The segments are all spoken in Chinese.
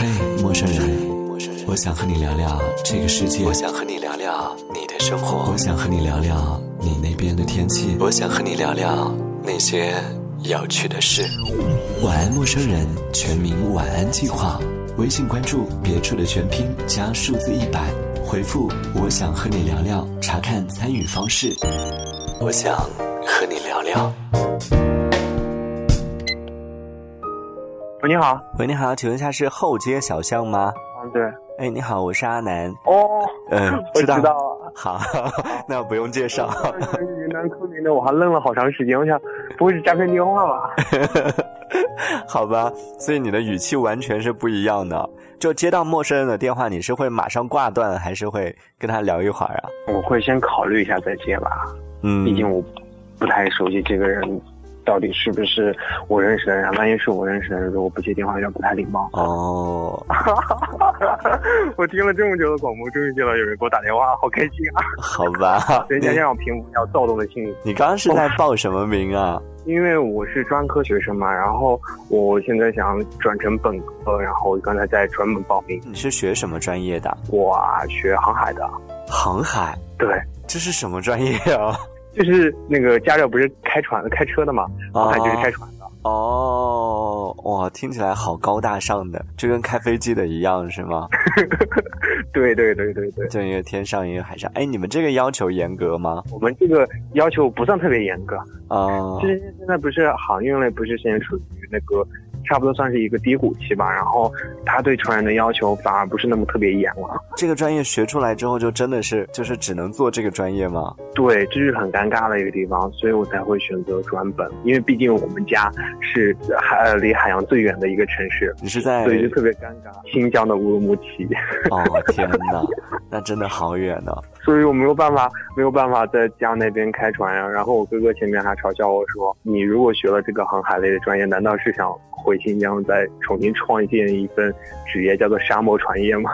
嘿，陌生人，我想和你聊聊这个世界。我想和你聊聊你的生活。我想和你聊聊你那边的天气。我想和你聊聊那些有趣的事。晚安，陌生人，全民晚安计划。微信关注别处的全拼加数字一百，回复我想和你聊聊，查看参与方式。我想和你聊聊。喂，你好。喂，你好，请问一下是后街小巷吗？嗯，对。哎，你好，我是阿南。哦，嗯，我知道。好，那不用介绍。云南昆明的，我还愣了好长时间，我想不会是诈骗电话吧？好吧，所以你的语气完全是不一样的。就接到陌生人的电话，你是会马上挂断，还是会跟他聊一会儿啊？我会先考虑一下再接吧。嗯，毕竟我不太熟悉这个人。到底是不是我认识的人？万一是我认识的人，如果不接电话，有点不太礼貌。哦，我听了这么久的广播，终于接到有人给我打电话，好开心啊！好吧，人家先让平复一下躁动的心理。你刚刚是在报什么名啊？因为我是专科学生嘛，然后我现在想转成本科，然后刚才在专门报名。你是学什么专业的？我啊，学航海的。航海？对。这是什么专业啊？就是那个加热不是开船的、开车的嘛，航海就是开船的。哦，哇，听起来好高大上的，就跟开飞机的一样，是吗？对对对对对，就一个天上一个海上。哎，你们这个要求严格吗？我们这个要求不算特别严格啊。其实现在不是航运类，不是现在处于那个。差不多算是一个低谷期吧，然后他对成人的要求反而不是那么特别严了。这个专业学出来之后，就真的是就是只能做这个专业吗？对，这是很尴尬的一个地方，所以我才会选择转本，因为毕竟我们家是海离海洋最远的一个城市。你是在？所以就特别尴尬。新疆的乌鲁木齐。哦天哪，那真的好远呢。所以我没有办法，没有办法在家那边开船呀。然后我哥哥前面还嘲笑我说：“你如果学了这个航海类的专业，难道是想？”回新疆再重新创建一份职业，叫做沙漠船业吗。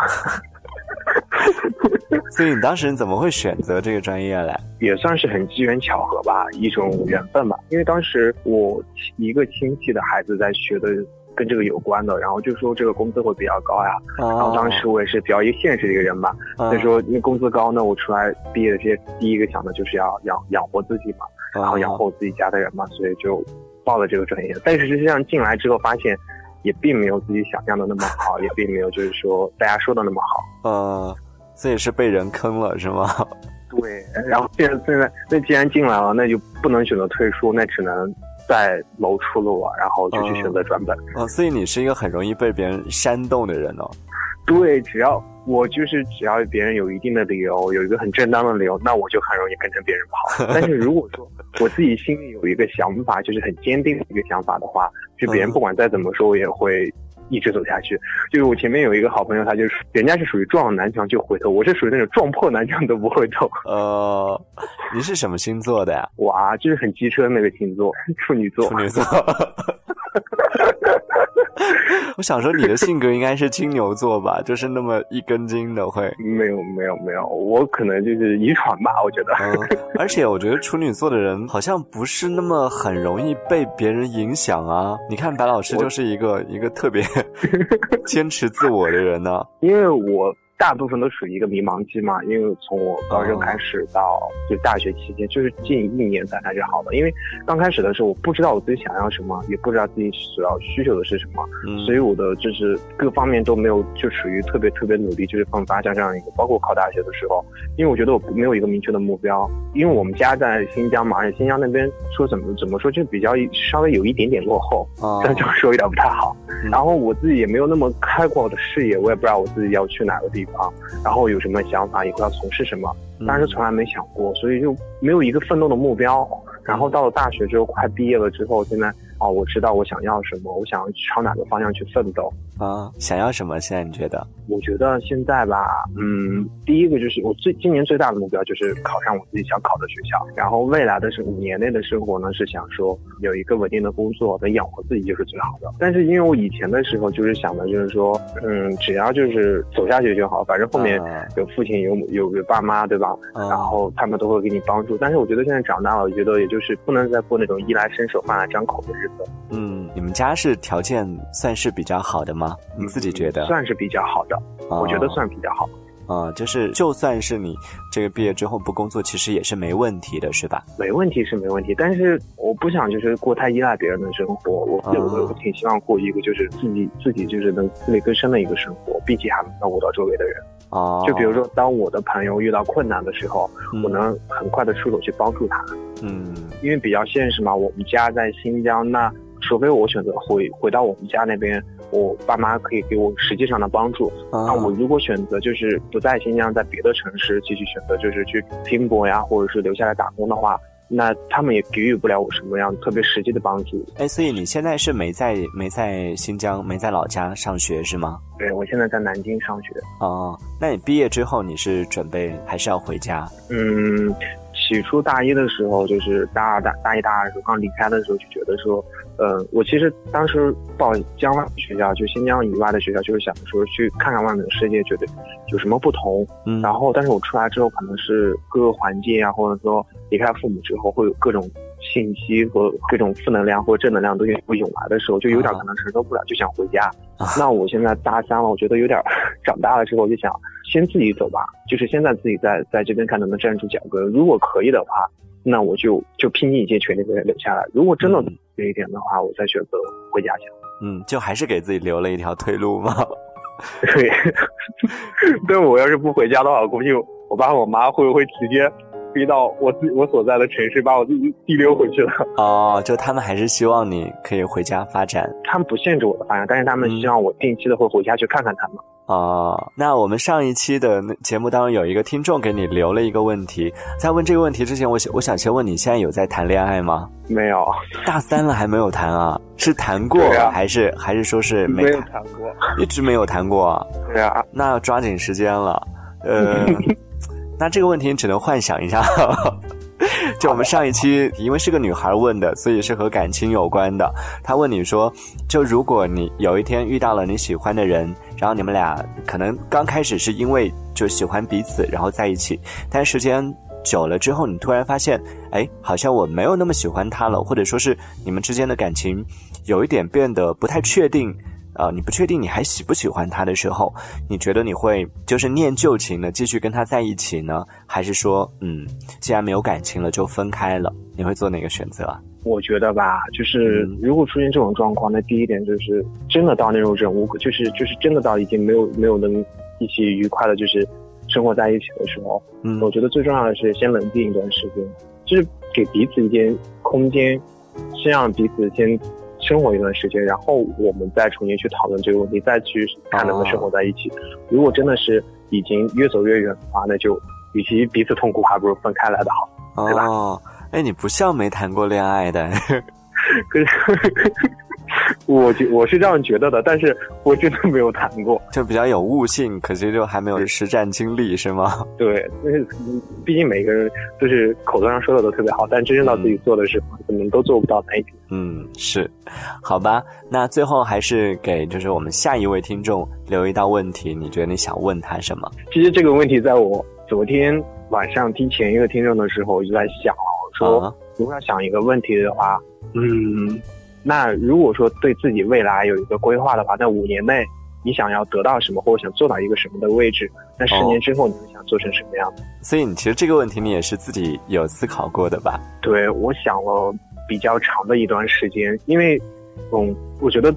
所以你当时怎么会选择这个专业嘞？也算是很机缘巧合吧，一种缘分吧。因为当时我一个亲戚的孩子在学的跟这个有关的，然后就说这个工资会比较高呀。然后当时我也是比较一个现实的一个人吧，所以说那工资高，呢我出来毕业的这些第一个想的就是要养养活自己嘛，然后养活自己家的人嘛，所以就。报了这个专业，但是实际上进来之后发现，也并没有自己想象的那么好，也并没有就是说大家说的那么好。呃，这也是被人坑了是吗？对，然后现在现在那既然进来了，那就不能选择退出，那只能再谋出路啊，然后就去选择转本。啊，所以你是一个很容易被别人煽动的人哦。对，只要我就是只要别人有一定的理由，有一个很正当的理由，那我就很容易跟着别人跑。但是如果说我自己心里有一个想法，就是很坚定的一个想法的话，就别人不管再怎么说，我也会一直走下去。就是我前面有一个好朋友，他就是人家是属于撞了南墙就回头，我是属于那种撞破南墙都不回头。呃，你是什么星座的呀？我啊，就是很机车那个星座，处女座。处女座。我想说，你的性格应该是金牛座吧？就是那么一根筋的会。没有没有没有，我可能就是遗传吧，我觉得。而且我觉得处女座的人好像不是那么很容易被别人影响啊。你看白老师就是一个一个特别 坚持自我的人呢。因为我。大部分都属于一个迷茫期嘛，因为从我高中开始到就大学期间，就是近一年才开始好的。因为刚开始的时候，我不知道我自己想要什么，也不知道自己所要需求的是什么，所以我的就是各方面都没有就属于特别特别努力，就是奋发向上一个。包括考大学的时候，因为我觉得我没有一个明确的目标，因为我们家在新疆嘛，而且新疆那边说怎么怎么说就比较稍微有一点点落后，这样就说有点不太好。然后我自己也没有那么开阔的视野，我也不知道我自己要去哪个地。啊，然后有什么想法，以后要从事什么，当时从来没想过，所以就没有一个奋斗的目标。然后到了大学之后，快毕业了之后，现在。哦，我知道我想要什么，我想要朝哪个方向去奋斗啊？想要什么？现在你觉得？我觉得现在吧，嗯，第一个就是我最今年最大的目标就是考上我自己想考的学校，然后未来的是五年内的生活呢，是想说有一个稳定的工作能养活自己就是最好的。但是因为我以前的时候就是想的就是说，嗯，只要就是走下去就好，反正后面有父亲有有有爸妈对吧？然后他们都会给你帮助。但是我觉得现在长大了，我觉得也就是不能再过那种衣来伸手饭来张口的日子。嗯，你们家是条件算是比较好的吗？你自己觉得？算是比较好的，我觉得算比较好。啊，就是就算是你这个毕业之后不工作，其实也是没问题的，是吧？没问题是没问题，但是我不想就是过太依赖别人的生活，我我我挺希望过一个就是自己自己就是能自力更生的一个生活，并且还能照顾到周围的人。哦，就比如说，当我的朋友遇到困难的时候，我能很快的出手去帮助他。嗯，因为比较现实嘛，我们家在新疆，那除非我选择回回到我们家那边。我爸妈可以给我实际上的帮助。那我如果选择就是不在新疆，在别的城市继续选择就是去拼搏呀，或者是留下来打工的话，那他们也给予不了我什么样特别实际的帮助。哎，所以你现在是没在没在新疆，没在老家上学是吗？对，我现在在南京上学。哦，那你毕业之后你是准备还是要回家？嗯。起初大一的时候，就是大二、大大一、大二的时候刚离开的时候，就觉得说，呃，我其实当时报江外学校，就新疆以外的学校，就是想说去看看外面的世界，觉得有什么不同。嗯。然后，但是我出来之后，可能是各个环境啊，或者说离开父母之后，会有各种信息和各种负能量或者正能量都会涌来的时候，就有点可能承受不了，就想回家。那我现在大三了，我觉得有点长大了之后，就想先自己走吧，就是现在自己在在这边看能不能站住脚跟。如果可以的话，那我就就拼尽一切全力给留下来。如果真的这一点的话，我再选择回家去。嗯，就还是给自己留了一条退路吗？对，对我要是不回家的话，我估计我爸我妈会不会直接？飞到我自我所在的城市，把我自己提溜回去了。哦，就他们还是希望你可以回家发展。他们不限制我的发展，但是他们希望我定期的会回家去看看他们。哦，那我们上一期的节目当中有一个听众给你留了一个问题，在问这个问题之前，我想我想先问你，现在有在谈恋爱吗？没有，大三了还没有谈啊？是谈过还是还是说是没谈过？一直没有谈过。对啊，那要抓紧时间了。呃。那这个问题你只能幻想一下，就我们上一期因为是个女孩问的，所以是和感情有关的。她问你说，就如果你有一天遇到了你喜欢的人，然后你们俩可能刚开始是因为就喜欢彼此，然后在一起，但时间久了之后，你突然发现，哎，好像我没有那么喜欢他了，或者说是你们之间的感情有一点变得不太确定。呃，你不确定你还喜不喜欢他的时候，你觉得你会就是念旧情的继续跟他在一起呢，还是说，嗯，既然没有感情了就分开了？你会做哪个选择？我觉得吧，就是如果出现这种状况，那第一点就是真的到那种忍无可，就是就是真的到已经没有没有能一起愉快的，就是生活在一起的时候，嗯，我觉得最重要的是先冷静一段时间，就是给彼此一点空间，先让彼此先。生活一段时间，然后我们再重新去讨论这个问题，再去看能不能生活在一起。如果真的是已经越走越远的话，那就与其彼此痛苦，还不如分开来的好，对吧？哦，哎，你不像没谈过恋爱的。可是。我觉我是这样觉得的，但是我真的没有谈过，就比较有悟性，可惜就还没有实战经历，是吗？对，因为毕竟每个人都是口头上说的都特别好，但真正到自己做的时候，可能都做不到那一点。嗯，是，好吧。那最后还是给就是我们下一位听众留一道问题，你觉得你想问他什么？其实这个问题在我昨天晚上听前一个听众的时候，我就在想我说如果要想一个问题的话，嗯。那如果说对自己未来有一个规划的话，在五年内你想要得到什么，或者想做到一个什么的位置？那十年之后你想做成什么样子？所以你其实这个问题你也是自己有思考过的吧？对，我想了比较长的一段时间，因为，嗯，我觉得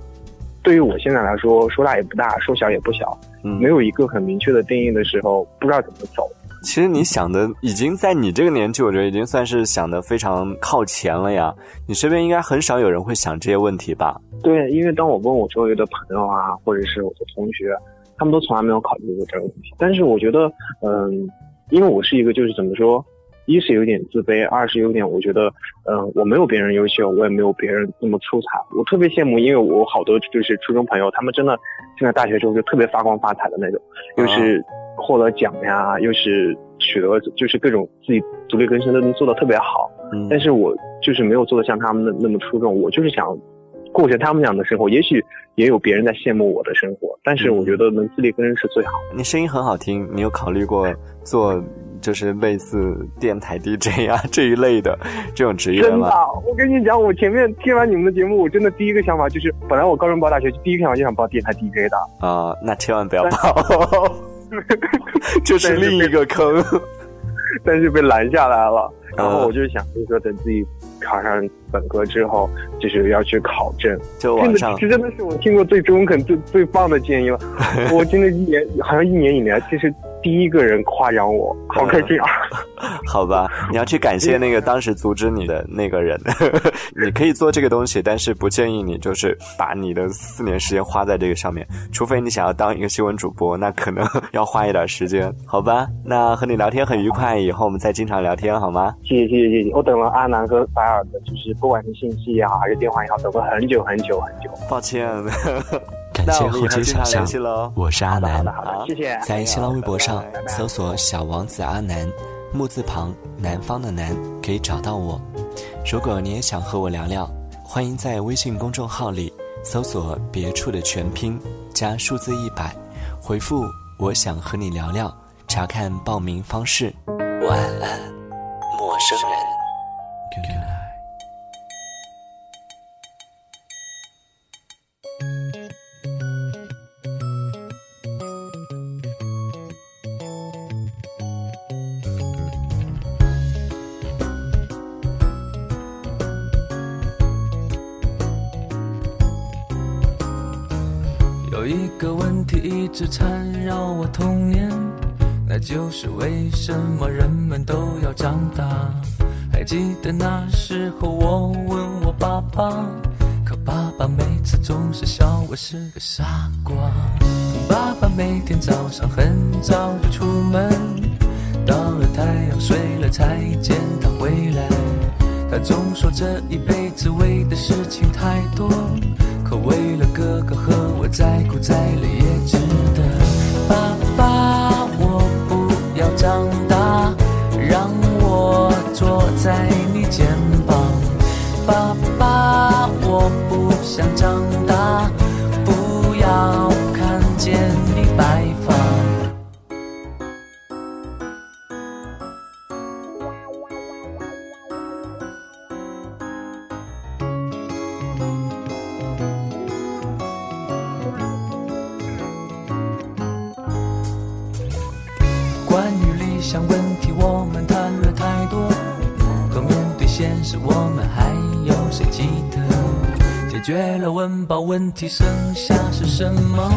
对于我现在来说，说大也不大，说小也不小，嗯没有一个很明确的定义的时候，不知道怎么走。其实你想的已经在你这个年纪，我觉得已经算是想的非常靠前了呀。你身边应该很少有人会想这些问题吧？对，因为当我问我周围的朋友啊，或者是我的同学，他们都从来没有考虑过这个问题。但是我觉得，嗯，因为我是一个就是怎么说，一是有点自卑，二是有点我觉得，嗯，我没有别人优秀，我也没有别人那么出彩。我特别羡慕，因为我好多就是初中朋友，他们真的进了大学之后就特别发光发财的那种，又是。获得奖呀，又是取得，就是各种自己独立更生都能做的特别好。嗯，但是我就是没有做的像他们那那么出众。我就是想过着他们那样的生活。也许也有别人在羡慕我的生活，但是我觉得能自力更生是最好。你声音很好听，你有考虑过做就是类似电台 DJ 啊这一类的这种职业真的吗？，我跟你讲，我前面听完你们的节目，我真的第一个想法就是，本来我高中报大学，第一个想法就想报电台 DJ 的。啊、那千万不要报，这是另一个坑。但是被拦下来了。然嗯后我就想，就是说等自己考上本科之后，就是要去考证。真的，就网上这真的是我听过最中肯、最最棒的建议了。我真的一年，好像一年以来，这是第一个人夸奖我，好开心啊！好吧，你要去感谢那个当时阻止你的那个人。你可以做这个东西，但是不建议你就是把你的四年时间花在这个上面，除非你想要当一个新闻主播，那可能要花一点时间，好吧？那和你聊天很愉快，以后我们再经常聊天好吗？谢谢谢谢谢谢，我等了阿南和白尔的，就是不管是信息也好，还是电话也好，等了很久很久很久。抱歉，感谢后那我们以后知想象经常联系，喽。我是阿好南的。好的，谢谢。在新浪微博上搜索“小王子阿南”，木字旁南方的南，可以找到我。如果你也想和我聊聊，欢迎在微信公众号里搜索“别处”的全拼加数字一百，回复“我想和你聊聊”，查看报名方式。晚安，陌生人。一直缠绕我童年，那就是为什么人们都要长大？还记得那时候我问我爸爸，可爸爸每次总是笑我是个傻瓜。爸爸每天早上很早就出门，到了太阳睡了才见他回来。他总说这一辈子为的事情太多，可为了哥哥和我再苦再累也值得。爸爸，我不要长大，让我坐在你肩膀。爸爸，我不想长大，不要决了温饱问题，剩下是什么？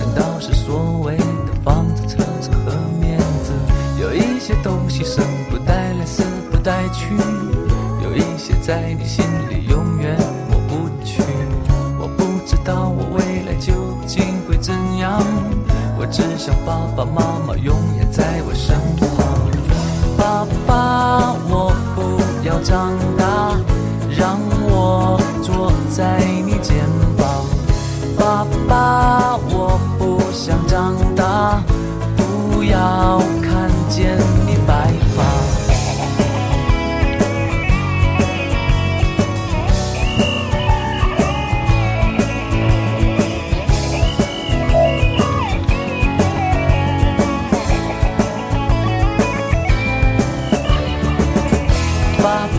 难道是所谓的房子、车子和面子？有一些东西生不带来，死不带去，有一些在你心里永远抹不去。我不知道我未来究竟会怎样，我只想爸爸妈妈永远在我身旁。爸爸，我不要长大，让我在你肩膀。爸爸，我不想长大，不要看见你白发。爸爸，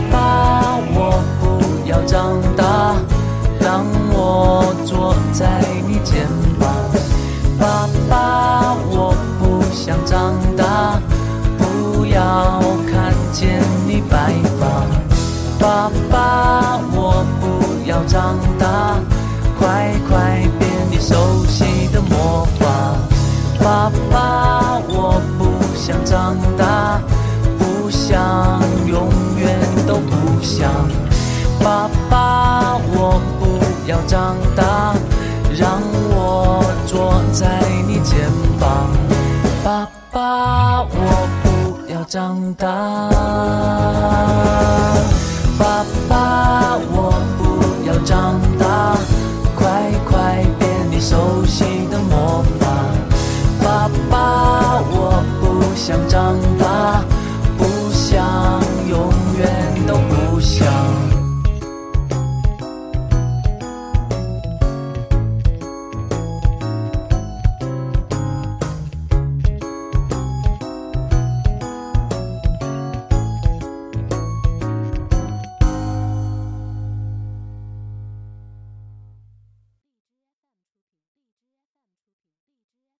想长大，不要看见你白发。爸爸，我不要长大，快快变你熟悉的魔法。爸爸，我不想长大，不想，永远都不想。爸爸，我不要长大，让我坐在长大，爸爸，我不要长大，快快变你熟悉的魔法，爸爸，我不想长大。